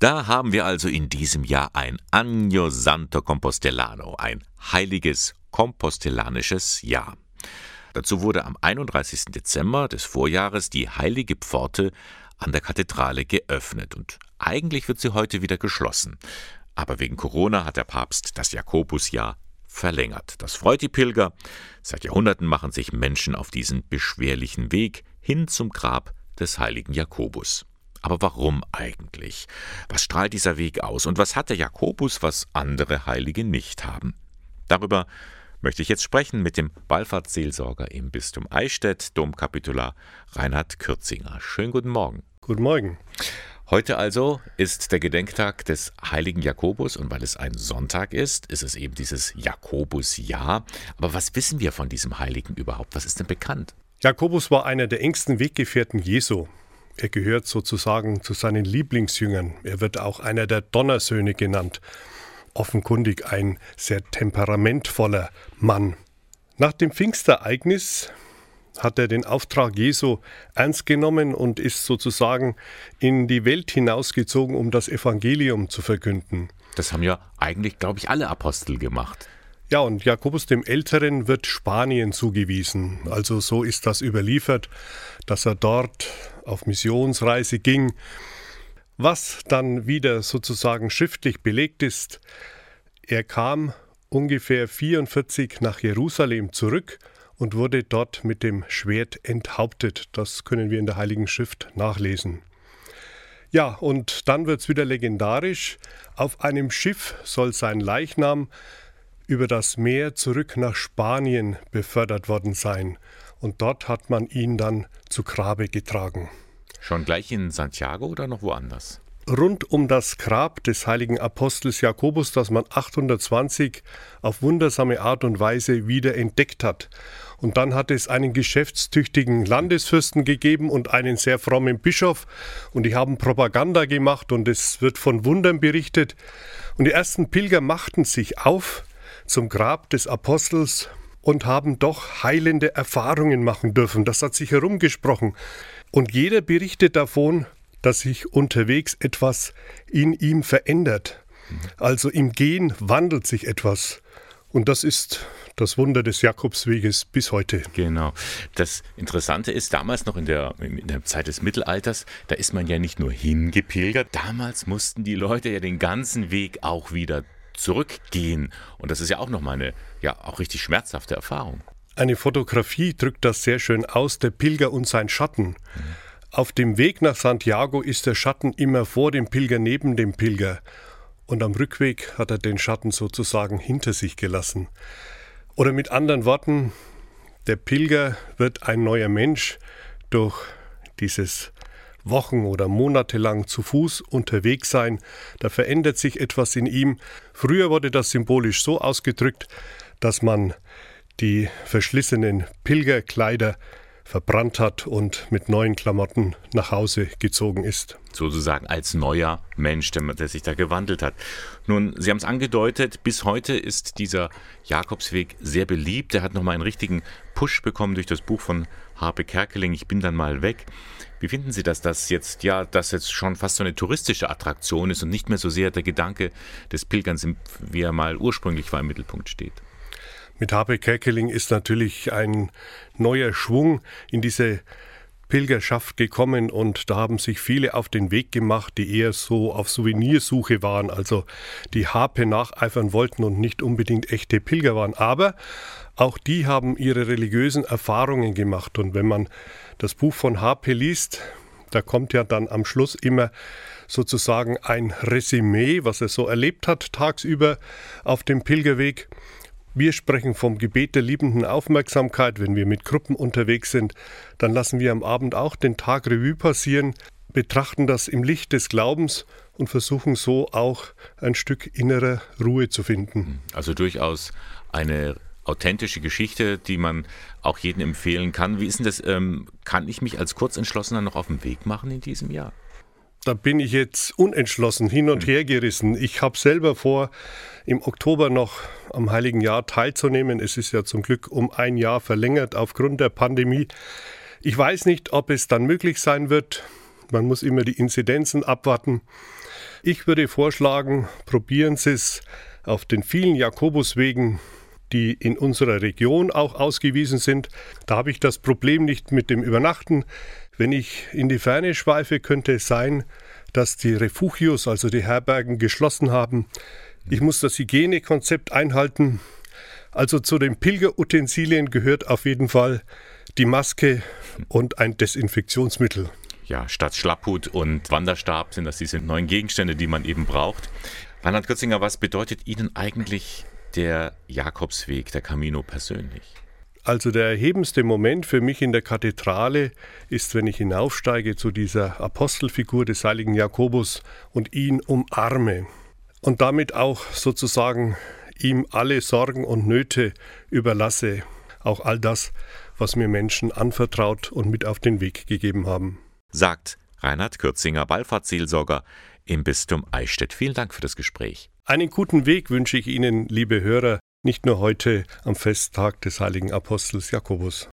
Da haben wir also in diesem Jahr ein Año Santo Compostelano, ein heiliges kompostellanisches Jahr. Dazu wurde am 31. Dezember des Vorjahres die heilige Pforte an der Kathedrale geöffnet und eigentlich wird sie heute wieder geschlossen. Aber wegen Corona hat der Papst das Jakobusjahr verlängert. Das freut die Pilger. Seit Jahrhunderten machen sich Menschen auf diesen beschwerlichen Weg hin zum Grab des heiligen Jakobus. Aber warum eigentlich? Was strahlt dieser Weg aus? Und was hat der Jakobus, was andere Heilige nicht haben? Darüber möchte ich jetzt sprechen mit dem Wallfahrtsseelsorger im Bistum Eichstätt, Domkapitular Reinhard Kürzinger. Schönen guten Morgen. Guten Morgen. Heute also ist der Gedenktag des heiligen Jakobus und weil es ein Sonntag ist, ist es eben dieses Jakobusjahr. Aber was wissen wir von diesem Heiligen überhaupt? Was ist denn bekannt? Jakobus war einer der engsten Weggefährten Jesu. Er gehört sozusagen zu seinen Lieblingsjüngern. Er wird auch einer der Donnersöhne genannt. Offenkundig ein sehr temperamentvoller Mann. Nach dem Pfingstereignis hat er den Auftrag Jesu ernst genommen und ist sozusagen in die Welt hinausgezogen, um das Evangelium zu verkünden. Das haben ja eigentlich, glaube ich, alle Apostel gemacht. Ja, und Jakobus dem Älteren wird Spanien zugewiesen. Also so ist das überliefert, dass er dort auf Missionsreise ging. Was dann wieder sozusagen schriftlich belegt ist, er kam ungefähr 44 nach Jerusalem zurück und wurde dort mit dem Schwert enthauptet. Das können wir in der Heiligen Schrift nachlesen. Ja, und dann wird es wieder legendarisch. Auf einem Schiff soll sein Leichnam über das Meer zurück nach Spanien befördert worden sein, und dort hat man ihn dann zu Grabe getragen. Schon gleich in Santiago oder noch woanders? Rund um das Grab des heiligen Apostels Jakobus, das man 820 auf wundersame Art und Weise wieder entdeckt hat. Und dann hat es einen geschäftstüchtigen Landesfürsten gegeben und einen sehr frommen Bischof. Und die haben Propaganda gemacht und es wird von Wundern berichtet. Und die ersten Pilger machten sich auf zum Grab des Apostels und haben doch heilende Erfahrungen machen dürfen. Das hat sich herumgesprochen. Und jeder berichtet davon, dass sich unterwegs etwas in ihm verändert. Also im Gehen wandelt sich etwas. Und das ist das Wunder des Jakobsweges bis heute. Genau. Das Interessante ist, damals noch in der, in der Zeit des Mittelalters, da ist man ja nicht nur hingepilgert, damals mussten die Leute ja den ganzen Weg auch wieder zurückgehen. Und das ist ja auch nochmal eine, ja, auch richtig schmerzhafte Erfahrung. Eine Fotografie drückt das sehr schön aus, der Pilger und sein Schatten. Mhm. Auf dem Weg nach Santiago ist der Schatten immer vor dem Pilger neben dem Pilger. Und am Rückweg hat er den Schatten sozusagen hinter sich gelassen. Oder mit anderen Worten, der Pilger wird ein neuer Mensch durch dieses Wochen oder Monate lang zu Fuß unterwegs sein, da verändert sich etwas in ihm. Früher wurde das symbolisch so ausgedrückt, dass man die verschlissenen Pilgerkleider verbrannt hat und mit neuen Klamotten nach Hause gezogen ist. Sozusagen als neuer Mensch, der, sich da gewandelt hat. Nun, Sie haben es angedeutet, bis heute ist dieser Jakobsweg sehr beliebt. Er hat nochmal einen richtigen Push bekommen durch das Buch von Harpe Kerkeling, Ich bin dann mal weg. Wie finden Sie das, dass jetzt ja, das jetzt schon fast so eine touristische Attraktion ist und nicht mehr so sehr der Gedanke des Pilgerns, wie er mal ursprünglich war, im Mittelpunkt steht? Mit Habe Kerkeling ist natürlich ein neuer Schwung in diese Pilgerschaft gekommen und da haben sich viele auf den Weg gemacht, die eher so auf Souvenirsuche waren, also die Harpe nacheifern wollten und nicht unbedingt echte Pilger waren. Aber auch die haben ihre religiösen Erfahrungen gemacht und wenn man das Buch von Harpe liest, da kommt ja dann am Schluss immer sozusagen ein Resümee, was er so erlebt hat tagsüber auf dem Pilgerweg. Wir sprechen vom Gebet der liebenden Aufmerksamkeit. Wenn wir mit Gruppen unterwegs sind, dann lassen wir am Abend auch den Tag Revue passieren, betrachten das im Licht des Glaubens und versuchen so auch ein Stück innerer Ruhe zu finden. Also durchaus eine authentische Geschichte, die man auch jedem empfehlen kann. Wie ist denn das? Ähm, kann ich mich als Kurzentschlossener noch auf den Weg machen in diesem Jahr? Da bin ich jetzt unentschlossen hin und hm. her gerissen. Ich habe selber vor, im Oktober noch am Heiligen Jahr teilzunehmen. Es ist ja zum Glück um ein Jahr verlängert aufgrund der Pandemie. Ich weiß nicht, ob es dann möglich sein wird. Man muss immer die Inzidenzen abwarten. Ich würde vorschlagen, probieren Sie es auf den vielen Jakobuswegen, die in unserer Region auch ausgewiesen sind. Da habe ich das Problem nicht mit dem Übernachten. Wenn ich in die Ferne schweife, könnte es sein, dass die Refugios, also die Herbergen, geschlossen haben. Ich muss das Hygienekonzept einhalten. Also zu den Pilgerutensilien gehört auf jeden Fall die Maske und ein Desinfektionsmittel. Ja, statt Schlapphut und Wanderstab sind das diese neuen Gegenstände, die man eben braucht. Reinhard Kürzinger, was bedeutet Ihnen eigentlich der Jakobsweg, der Camino persönlich? Also der erhebendste Moment für mich in der Kathedrale ist, wenn ich hinaufsteige zu dieser Apostelfigur des heiligen Jakobus und ihn umarme und damit auch sozusagen ihm alle Sorgen und Nöte überlasse, auch all das, was mir Menschen anvertraut und mit auf den Weg gegeben haben. Sagt Reinhard Kürzinger, Ballfahrtseelsorger im Bistum Eichstätt. Vielen Dank für das Gespräch. Einen guten Weg wünsche ich Ihnen, liebe Hörer, nicht nur heute am Festtag des heiligen Apostels Jakobus.